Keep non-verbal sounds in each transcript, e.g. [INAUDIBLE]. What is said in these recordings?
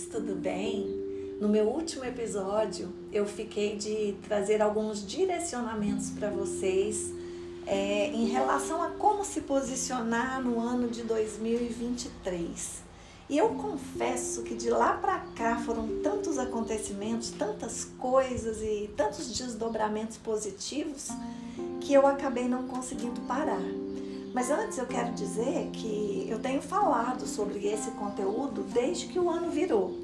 tudo bem? No meu último episódio, eu fiquei de trazer alguns direcionamentos para vocês é, em relação a como se posicionar no ano de 2023. E eu confesso que de lá para cá foram tantos acontecimentos, tantas coisas e tantos desdobramentos positivos que eu acabei não conseguindo parar. Mas antes eu quero dizer que eu tenho falado sobre esse conteúdo desde que o ano virou.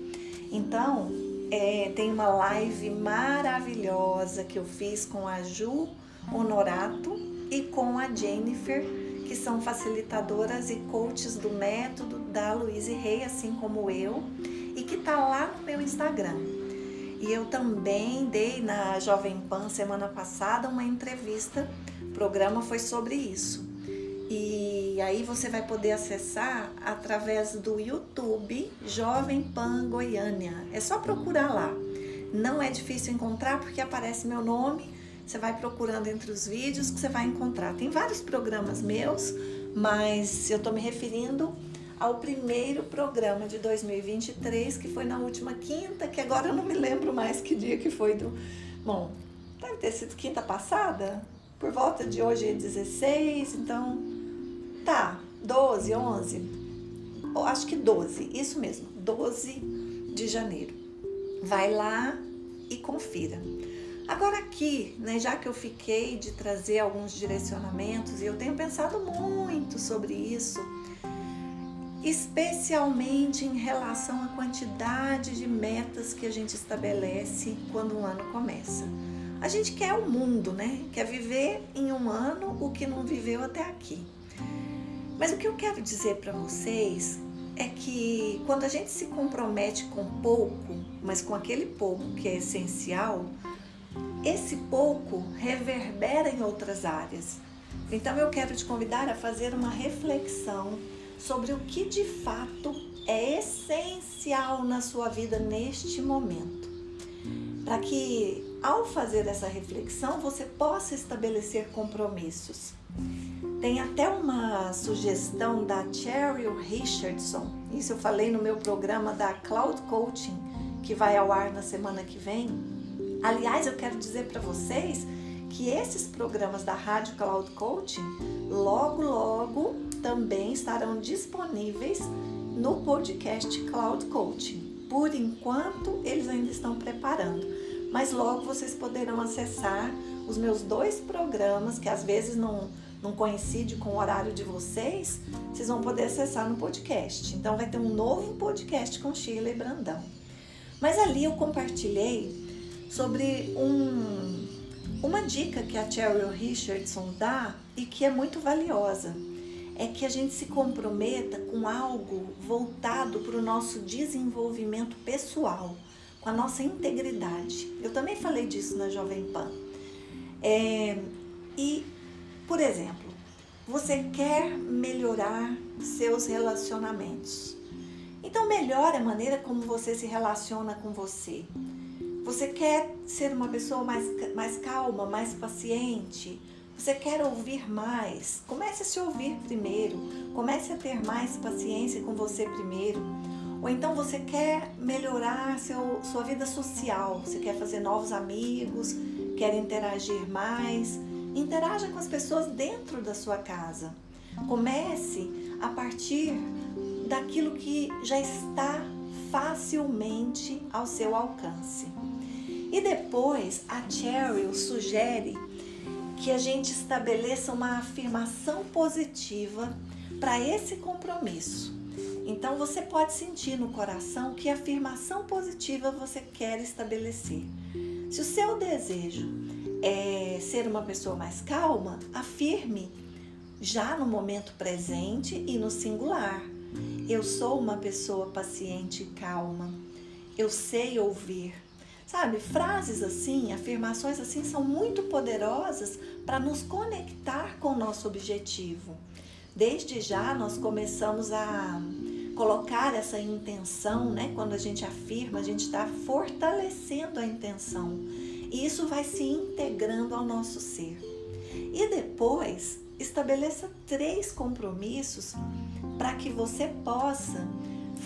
Então, é, tem uma live maravilhosa que eu fiz com a Ju Honorato e com a Jennifer, que são facilitadoras e coaches do método da Luíse Rei, assim como eu, e que tá lá no meu Instagram. E eu também dei na Jovem Pan semana passada uma entrevista. O programa foi sobre isso. E aí você vai poder acessar através do YouTube Jovem Pan Goiânia. É só procurar lá. Não é difícil encontrar porque aparece meu nome. Você vai procurando entre os vídeos que você vai encontrar. Tem vários programas meus, mas eu estou me referindo ao primeiro programa de 2023, que foi na última quinta, que agora eu não me lembro mais que dia que foi do. Bom, deve ter sido quinta passada, por volta de hoje é 16, então Tá, 12, 11. Acho que 12, isso mesmo, 12 de janeiro. Vai lá e confira. Agora aqui, né, já que eu fiquei de trazer alguns direcionamentos e eu tenho pensado muito sobre isso, especialmente em relação à quantidade de metas que a gente estabelece quando um ano começa. A gente quer o mundo, né? Quer viver em um ano o que não viveu até aqui. Mas o que eu quero dizer para vocês é que quando a gente se compromete com pouco, mas com aquele pouco que é essencial, esse pouco reverbera em outras áreas. Então eu quero te convidar a fazer uma reflexão sobre o que de fato é essencial na sua vida neste momento. Para que ao fazer essa reflexão você possa estabelecer compromissos. Tem até uma sugestão da Cheryl Richardson, isso eu falei no meu programa da Cloud Coaching, que vai ao ar na semana que vem. Aliás, eu quero dizer para vocês que esses programas da Rádio Cloud Coaching logo, logo também estarão disponíveis no podcast Cloud Coaching. Por enquanto, eles ainda estão preparando, mas logo vocês poderão acessar os meus dois programas, que às vezes não não coincide com o horário de vocês, vocês vão poder acessar no podcast. Então vai ter um novo podcast com Sheila e Brandão. Mas ali eu compartilhei sobre um, uma dica que a Cheryl Richardson dá e que é muito valiosa. É que a gente se comprometa com algo voltado para o nosso desenvolvimento pessoal, com a nossa integridade. Eu também falei disso na Jovem Pan. É, e por exemplo, você quer melhorar seus relacionamentos. Então melhore a maneira como você se relaciona com você. Você quer ser uma pessoa mais, mais calma, mais paciente. Você quer ouvir mais. Comece a se ouvir primeiro. Comece a ter mais paciência com você primeiro. Ou então você quer melhorar seu, sua vida social. Você quer fazer novos amigos, quer interagir mais. Interaja com as pessoas dentro da sua casa. Comece a partir daquilo que já está facilmente ao seu alcance. E depois a Cheryl sugere que a gente estabeleça uma afirmação positiva para esse compromisso. Então você pode sentir no coração que afirmação positiva você quer estabelecer. Se o seu desejo é, ser uma pessoa mais calma, afirme já no momento presente e no singular. Eu sou uma pessoa paciente e calma. Eu sei ouvir. Sabe, frases assim, afirmações assim são muito poderosas para nos conectar com o nosso objetivo. Desde já nós começamos a colocar essa intenção, né? Quando a gente afirma, a gente está fortalecendo a intenção e isso vai se integrando ao nosso ser. E depois, estabeleça três compromissos para que você possa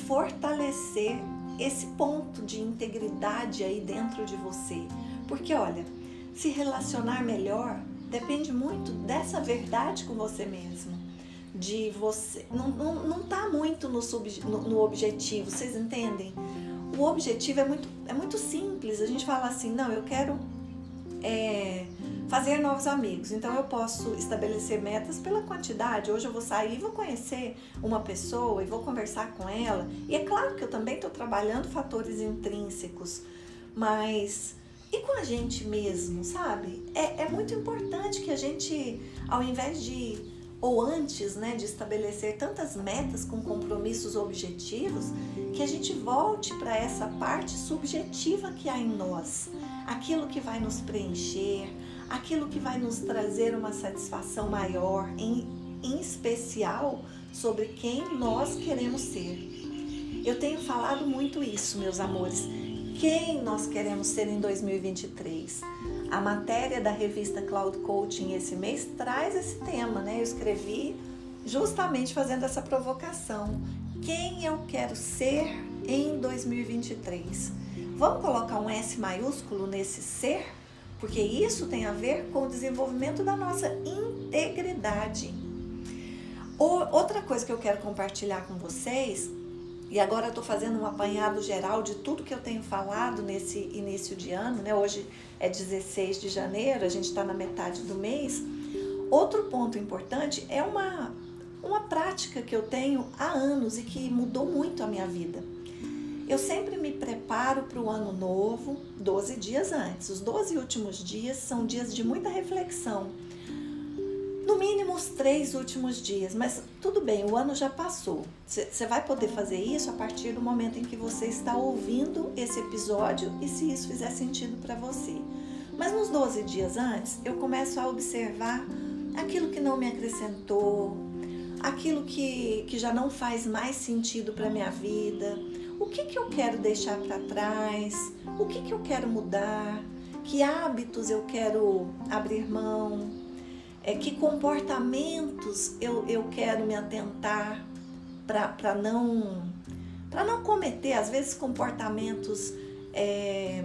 fortalecer esse ponto de integridade aí dentro de você. Porque olha, se relacionar melhor depende muito dessa verdade com você mesmo. De você. Não, não, não tá muito no, sub, no, no objetivo, vocês entendem? O objetivo é muito, é muito simples. A gente fala assim, não, eu quero é, fazer novos amigos. Então eu posso estabelecer metas pela quantidade. Hoje eu vou sair e vou conhecer uma pessoa e vou conversar com ela. E é claro que eu também estou trabalhando fatores intrínsecos, mas e com a gente mesmo, sabe? É, é muito importante que a gente, ao invés de ou antes né, de estabelecer tantas metas com compromissos objetivos, que a gente volte para essa parte subjetiva que há em nós, aquilo que vai nos preencher, aquilo que vai nos trazer uma satisfação maior, em, em especial sobre quem nós queremos ser. Eu tenho falado muito isso, meus amores. Quem nós queremos ser em 2023? A matéria da revista Cloud Coaching esse mês traz esse tema, né? Eu escrevi justamente fazendo essa provocação. Quem eu quero ser em 2023? Vamos colocar um S maiúsculo nesse ser? Porque isso tem a ver com o desenvolvimento da nossa integridade. Outra coisa que eu quero compartilhar com vocês e agora estou fazendo um apanhado geral de tudo que eu tenho falado nesse início de ano, né? Hoje é 16 de janeiro, a gente está na metade do mês. Outro ponto importante é uma, uma prática que eu tenho há anos e que mudou muito a minha vida. Eu sempre me preparo para o ano novo 12 dias antes. Os 12 últimos dias são dias de muita reflexão no mínimo os três últimos dias, mas tudo bem, o ano já passou. Você vai poder fazer isso a partir do momento em que você está ouvindo esse episódio e se isso fizer sentido para você. Mas nos 12 dias antes, eu começo a observar aquilo que não me acrescentou, aquilo que, que já não faz mais sentido para minha vida, o que, que eu quero deixar para trás, o que, que eu quero mudar, que hábitos eu quero abrir mão é, que comportamentos eu, eu quero me atentar para não para não cometer às vezes comportamentos é,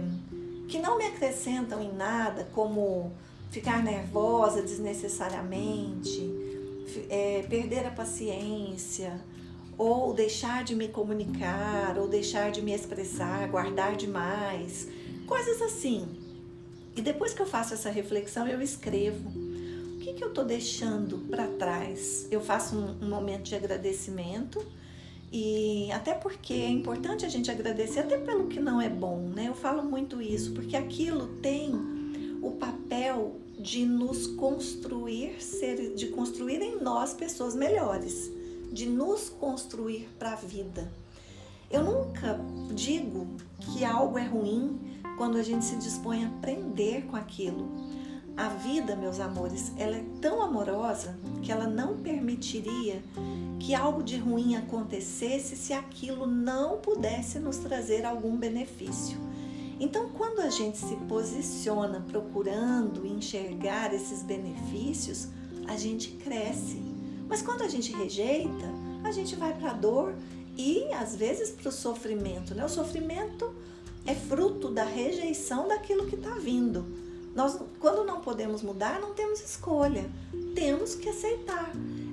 que não me acrescentam em nada, como ficar nervosa desnecessariamente, é, perder a paciência, ou deixar de me comunicar, ou deixar de me expressar, guardar demais, coisas assim. E depois que eu faço essa reflexão, eu escrevo que, que eu estou deixando para trás? Eu faço um, um momento de agradecimento e até porque é importante a gente agradecer até pelo que não é bom, né? Eu falo muito isso, porque aquilo tem o papel de nos construir, de construir em nós pessoas melhores, de nos construir para a vida. Eu nunca digo que algo é ruim quando a gente se dispõe a aprender com aquilo. A vida, meus amores, ela é tão amorosa que ela não permitiria que algo de ruim acontecesse se aquilo não pudesse nos trazer algum benefício. Então, quando a gente se posiciona procurando enxergar esses benefícios, a gente cresce. Mas quando a gente rejeita, a gente vai para a dor e às vezes para o sofrimento. Né? O sofrimento é fruto da rejeição daquilo que está vindo. Nós, quando não podemos mudar, não temos escolha. Temos que aceitar.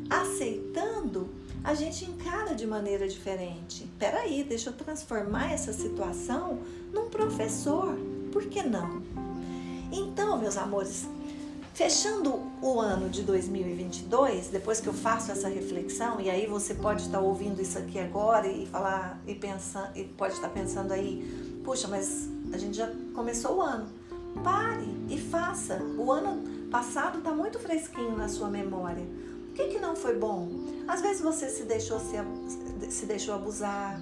Aceitando, a gente encara de maneira diferente. Peraí, deixa eu transformar essa situação num professor. Por que não? Então, meus amores, fechando o ano de 2022, depois que eu faço essa reflexão, e aí você pode estar ouvindo isso aqui agora e falar e pensar, e pode estar pensando aí, puxa, mas a gente já começou o ano. Pare faça. O ano passado está muito fresquinho na sua memória. O que, que não foi bom? Às vezes você se deixou, se, se deixou abusar.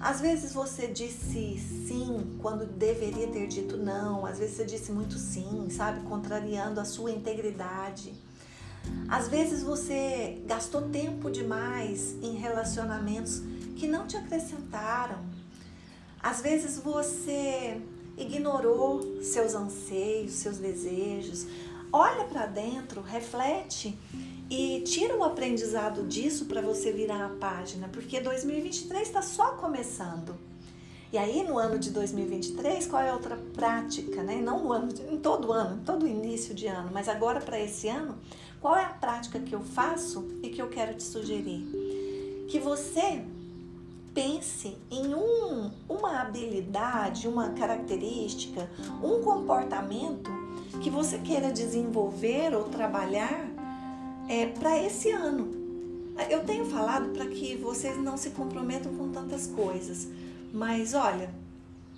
Às vezes você disse sim quando deveria ter dito não. Às vezes você disse muito sim, sabe? Contrariando a sua integridade. Às vezes você gastou tempo demais em relacionamentos que não te acrescentaram. Às vezes você ignorou seus anseios, seus desejos. Olha para dentro, reflete e tira o aprendizado disso para você virar a página, porque 2023 está só começando. E aí no ano de 2023, qual é a outra prática, né? Não no ano, em todo ano, em todo início de ano, mas agora para esse ano, qual é a prática que eu faço e que eu quero te sugerir? Que você pense em um, uma habilidade, uma característica, um comportamento que você queira desenvolver ou trabalhar é, para esse ano. Eu tenho falado para que vocês não se comprometam com tantas coisas, mas olha,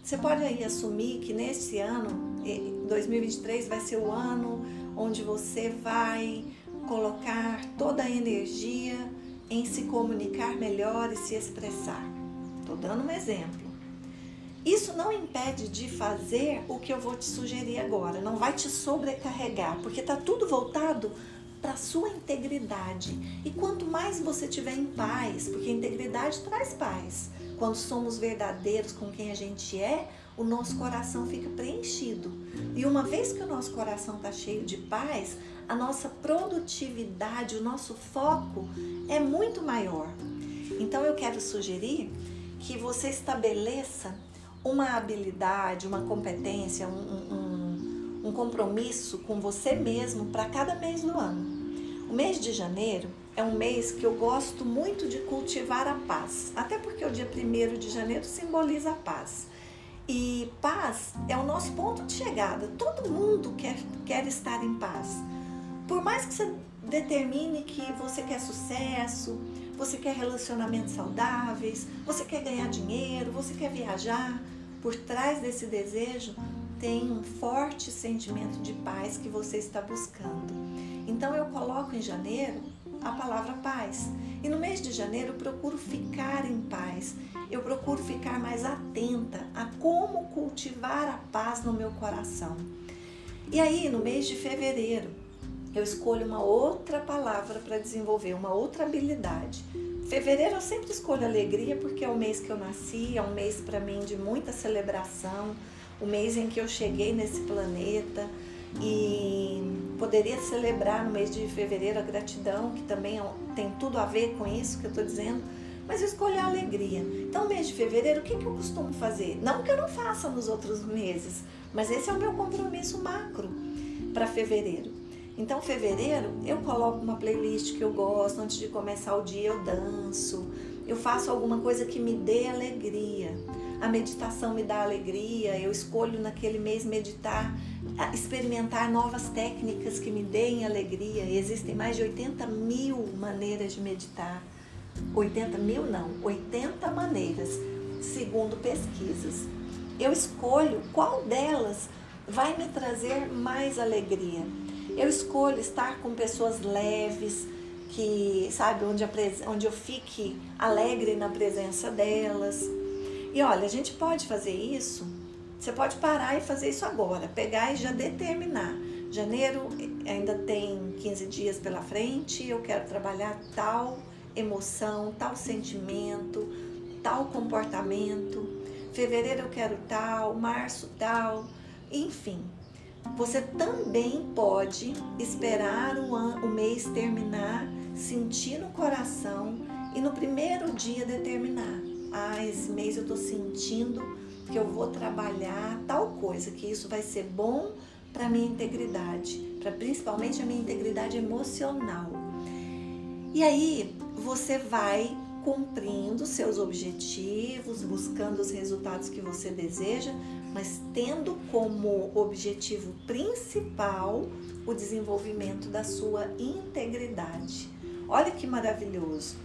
você pode aí assumir que nesse ano, 2023, vai ser o ano onde você vai colocar toda a energia em se comunicar melhor e se expressar. Estou dando um exemplo. Isso não impede de fazer o que eu vou te sugerir agora, não vai te sobrecarregar, porque está tudo voltado para sua integridade. E quanto mais você tiver em paz, porque integridade traz paz, quando somos verdadeiros com quem a gente é, o nosso coração fica preenchido. E uma vez que o nosso coração está cheio de paz, a nossa produtividade, o nosso foco é muito maior. Então eu quero sugerir que você estabeleça uma habilidade, uma competência, um, um, um compromisso com você mesmo para cada mês do ano. O mês de janeiro é um mês que eu gosto muito de cultivar a paz, até porque o dia 1 de janeiro simboliza a paz. E paz é o nosso ponto de chegada. Todo mundo quer, quer estar em paz. Por mais que você determine que você quer sucesso, você quer relacionamentos saudáveis, você quer ganhar dinheiro, você quer viajar, por trás desse desejo tem um forte sentimento de paz que você está buscando. Então eu coloco em janeiro a palavra paz. E no mês de janeiro eu procuro ficar em paz. Eu procuro ficar mais atenta a como cultivar a paz no meu coração. E aí, no mês de fevereiro, eu escolho uma outra palavra para desenvolver, uma outra habilidade. Fevereiro eu sempre escolho alegria porque é o mês que eu nasci, é um mês para mim de muita celebração, o mês em que eu cheguei nesse planeta e poderia celebrar no mês de fevereiro a gratidão, que também é tem tudo a ver com isso que eu estou dizendo, mas eu escolhi a alegria. Então, mês de fevereiro, o que, que eu costumo fazer? Não que eu não faça nos outros meses, mas esse é o meu compromisso macro para fevereiro. Então, fevereiro, eu coloco uma playlist que eu gosto, antes de começar o dia eu danço, eu faço alguma coisa que me dê alegria. A meditação me dá alegria, eu escolho naquele mês meditar, experimentar novas técnicas que me deem alegria. Existem mais de 80 mil maneiras de meditar. 80 mil não, 80 maneiras, segundo pesquisas. Eu escolho qual delas vai me trazer mais alegria. Eu escolho estar com pessoas leves, que, sabe, onde, onde eu fique alegre na presença delas. E olha, a gente pode fazer isso, você pode parar e fazer isso agora, pegar e já determinar. Janeiro ainda tem 15 dias pela frente, eu quero trabalhar tal emoção, tal sentimento, tal comportamento. Fevereiro eu quero tal, março tal, enfim. Você também pode esperar o, o mês terminar, sentir no coração e no primeiro dia determinar. Ah, esse mês eu estou sentindo que eu vou trabalhar tal coisa, que isso vai ser bom para minha integridade, para principalmente a minha integridade emocional. E aí você vai cumprindo seus objetivos, buscando os resultados que você deseja, mas tendo como objetivo principal o desenvolvimento da sua integridade. Olha que maravilhoso.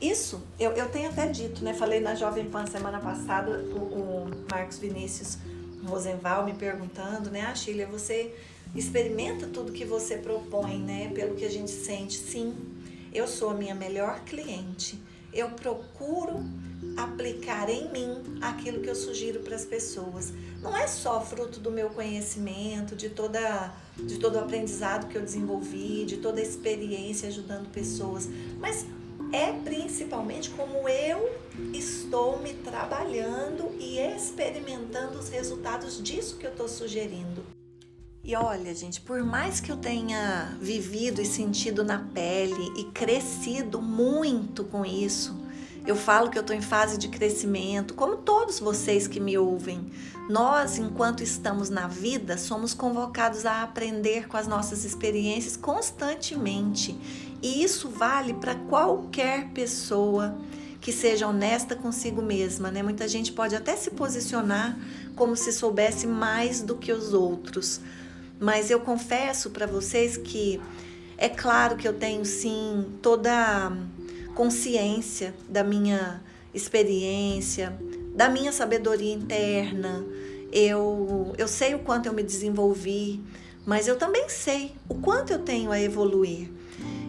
Isso, eu, eu tenho até dito, né? Falei na Jovem Pan semana passada, o, o Marcos Vinícius Rosenval me perguntando, né? Ah, Sheila, você experimenta tudo que você propõe, né? Pelo que a gente sente. Sim, eu sou a minha melhor cliente. Eu procuro aplicar em mim aquilo que eu sugiro para as pessoas. Não é só fruto do meu conhecimento, de toda de todo o aprendizado que eu desenvolvi, de toda a experiência ajudando pessoas, mas é principalmente como eu estou me trabalhando e experimentando os resultados disso que eu estou sugerindo. E olha, gente, por mais que eu tenha vivido e sentido na pele e crescido muito com isso, Eu falo que eu estou em fase de crescimento, como todos vocês que me ouvem. Nós, enquanto estamos na vida, somos convocados a aprender com as nossas experiências constantemente. E isso vale para qualquer pessoa que seja honesta consigo mesma, né? Muita gente pode até se posicionar como se soubesse mais do que os outros. Mas eu confesso para vocês que é claro que eu tenho sim toda consciência da minha experiência, da minha sabedoria interna. Eu, eu sei o quanto eu me desenvolvi, mas eu também sei o quanto eu tenho a evoluir.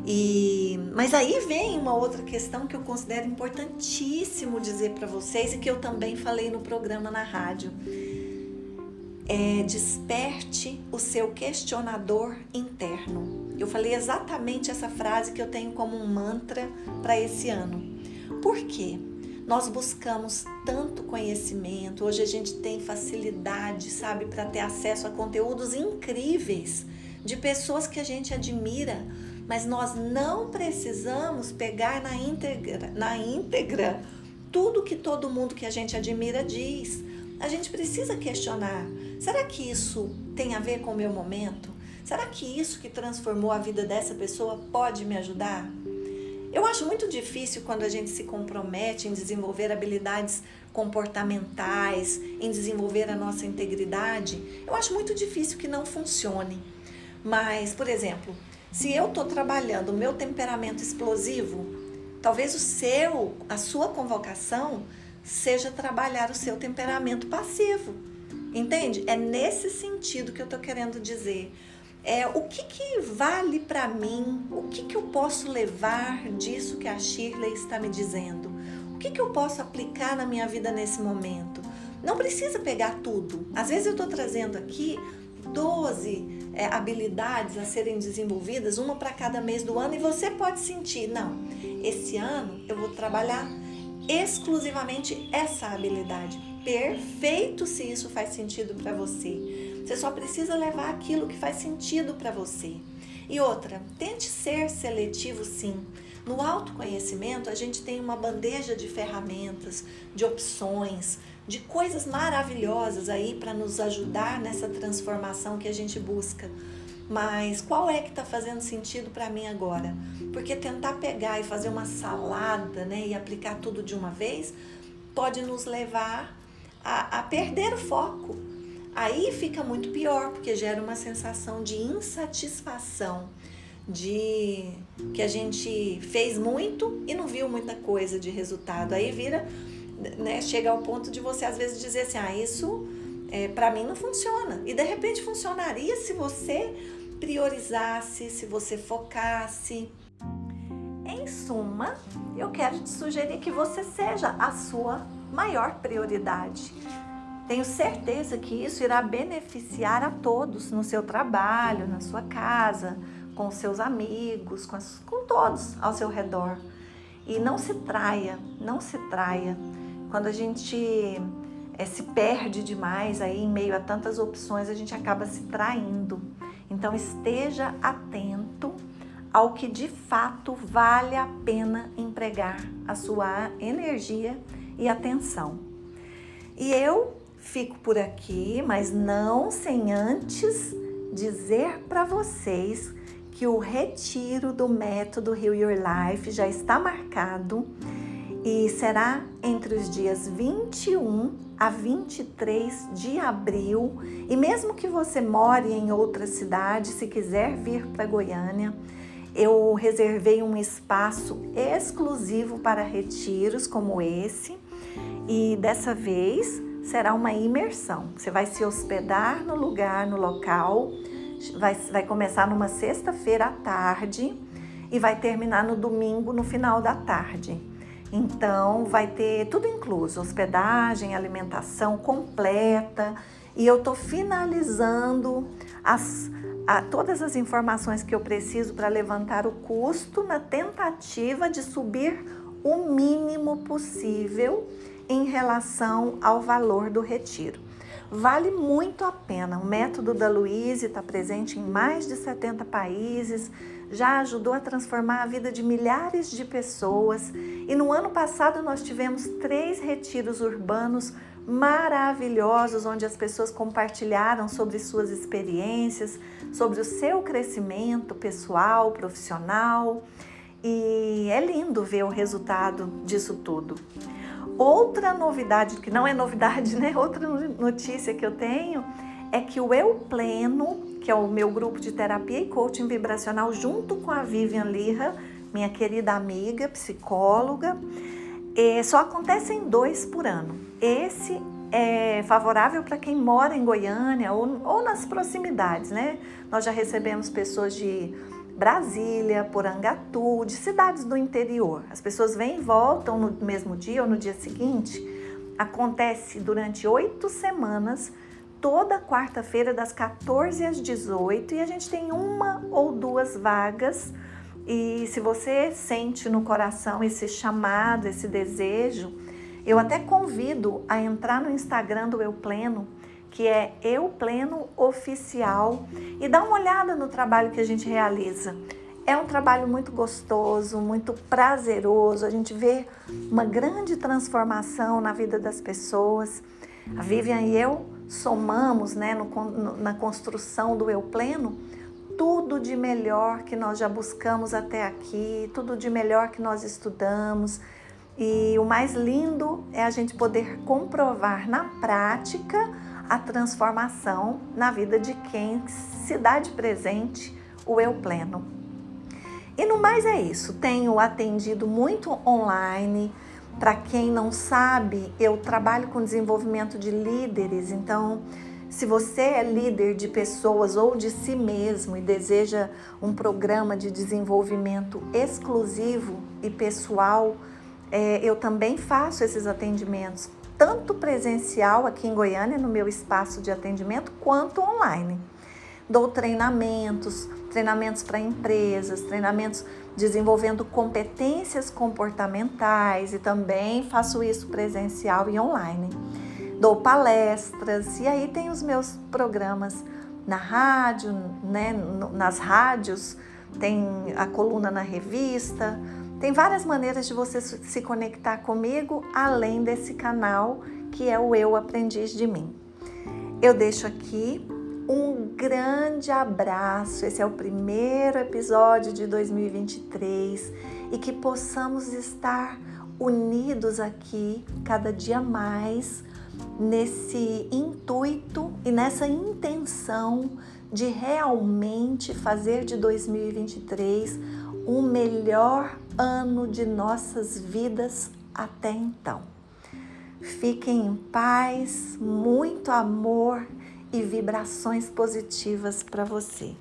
E, mas aí vem uma outra questão que eu considero importantíssimo dizer para vocês e que eu também falei no programa na rádio. É, desperte o seu questionador interno. Eu falei exatamente essa frase que eu tenho como um mantra para esse ano. Por quê? Nós buscamos tanto conhecimento, hoje a gente tem facilidade, sabe, para ter acesso a conteúdos incríveis de pessoas que a gente admira, mas nós não precisamos pegar na íntegra, na íntegra tudo que todo mundo que a gente admira diz. A gente precisa questionar: será que isso tem a ver com o meu momento? Será que isso que transformou a vida dessa pessoa pode me ajudar? Eu acho muito difícil quando a gente se compromete em desenvolver habilidades comportamentais, em desenvolver a nossa integridade. Eu acho muito difícil que não funcione. Mas, por exemplo, se eu estou trabalhando o meu temperamento explosivo, talvez o seu, a sua convocação seja trabalhar o seu temperamento passivo. Entende? É nesse sentido que eu estou querendo dizer é, o que, que vale para mim, o que, que eu posso levar disso que a Shirley está me dizendo, o que, que eu posso aplicar na minha vida nesse momento. Não precisa pegar tudo. Às vezes eu estou trazendo aqui 12 é, habilidades a serem desenvolvidas, uma para cada mês do ano, e você pode sentir, não, esse ano eu vou trabalhar exclusivamente essa habilidade. Perfeito se isso faz sentido para você. Você só precisa levar aquilo que faz sentido para você. E outra, tente ser seletivo sim. No autoconhecimento, a gente tem uma bandeja de ferramentas, de opções, de coisas maravilhosas aí para nos ajudar nessa transformação que a gente busca. Mas qual é que está fazendo sentido para mim agora? Porque tentar pegar e fazer uma salada né, e aplicar tudo de uma vez pode nos levar a, a perder o foco Aí fica muito pior, porque gera uma sensação de insatisfação, de que a gente fez muito e não viu muita coisa de resultado. Aí vira, né, chega ao ponto de você às vezes dizer assim: ah, isso é, para mim não funciona. E de repente funcionaria se você priorizasse, se você focasse. Em suma, eu quero te sugerir que você seja a sua maior prioridade. Tenho certeza que isso irá beneficiar a todos no seu trabalho, na sua casa, com seus amigos, com, as, com todos ao seu redor. E não se traia, não se traia. Quando a gente é, se perde demais aí em meio a tantas opções, a gente acaba se traindo. Então esteja atento ao que de fato vale a pena empregar a sua energia e atenção. E eu Fico por aqui, mas não sem antes dizer para vocês que o retiro do método Heal Your Life já está marcado e será entre os dias 21 a 23 de abril. E mesmo que você more em outra cidade, se quiser vir para Goiânia, eu reservei um espaço exclusivo para retiros como esse. E dessa vez será uma imersão. Você vai se hospedar no lugar, no local, vai, vai começar numa sexta-feira à tarde e vai terminar no domingo, no final da tarde. Então, vai ter tudo incluso: hospedagem, alimentação completa. E eu estou finalizando as, a, todas as informações que eu preciso para levantar o custo na tentativa de subir o mínimo possível em relação ao valor do retiro. Vale muito a pena. O método da Luíse está presente em mais de 70 países, já ajudou a transformar a vida de milhares de pessoas. E no ano passado nós tivemos três retiros urbanos maravilhosos, onde as pessoas compartilharam sobre suas experiências, sobre o seu crescimento pessoal, profissional. E é lindo ver o resultado disso tudo. Outra novidade, que não é novidade, [LAUGHS] né? Outra notícia que eu tenho é que o Eu Pleno, que é o meu grupo de terapia e coaching vibracional, junto com a Vivian Lira, minha querida amiga, psicóloga, é, só acontecem dois por ano. Esse é favorável para quem mora em Goiânia ou, ou nas proximidades, né? Nós já recebemos pessoas de Brasília, Porangatu, de cidades do interior. As pessoas vêm e voltam no mesmo dia ou no dia seguinte. Acontece durante oito semanas, toda quarta-feira, das 14 às 18, e a gente tem uma ou duas vagas e se você sente no coração esse chamado, esse desejo, eu até convido a entrar no Instagram do Eu Pleno, que é Eu Pleno Oficial, e dar uma olhada no trabalho que a gente realiza. É um trabalho muito gostoso, muito prazeroso. A gente vê uma grande transformação na vida das pessoas. A Vivian e eu somamos né, no, na construção do Eu Pleno tudo de melhor que nós já buscamos até aqui, tudo de melhor que nós estudamos. E o mais lindo é a gente poder comprovar na prática a transformação na vida de quem se dá de presente o eu pleno. E no mais é isso. Tenho atendido muito online. Para quem não sabe, eu trabalho com desenvolvimento de líderes, então se você é líder de pessoas ou de si mesmo e deseja um programa de desenvolvimento exclusivo e pessoal, é, eu também faço esses atendimentos, tanto presencial aqui em Goiânia, no meu espaço de atendimento, quanto online. Dou treinamentos, treinamentos para empresas, treinamentos desenvolvendo competências comportamentais e também faço isso presencial e online dou palestras e aí tem os meus programas na rádio, né, nas rádios, tem a coluna na revista, tem várias maneiras de você se conectar comigo além desse canal que é o Eu Aprendiz de Mim. Eu deixo aqui um grande abraço. Esse é o primeiro episódio de 2023 e que possamos estar unidos aqui cada dia mais nesse intuito e nessa intenção de realmente fazer de 2023 o melhor ano de nossas vidas até então. Fiquem em paz, muito amor e vibrações positivas para você.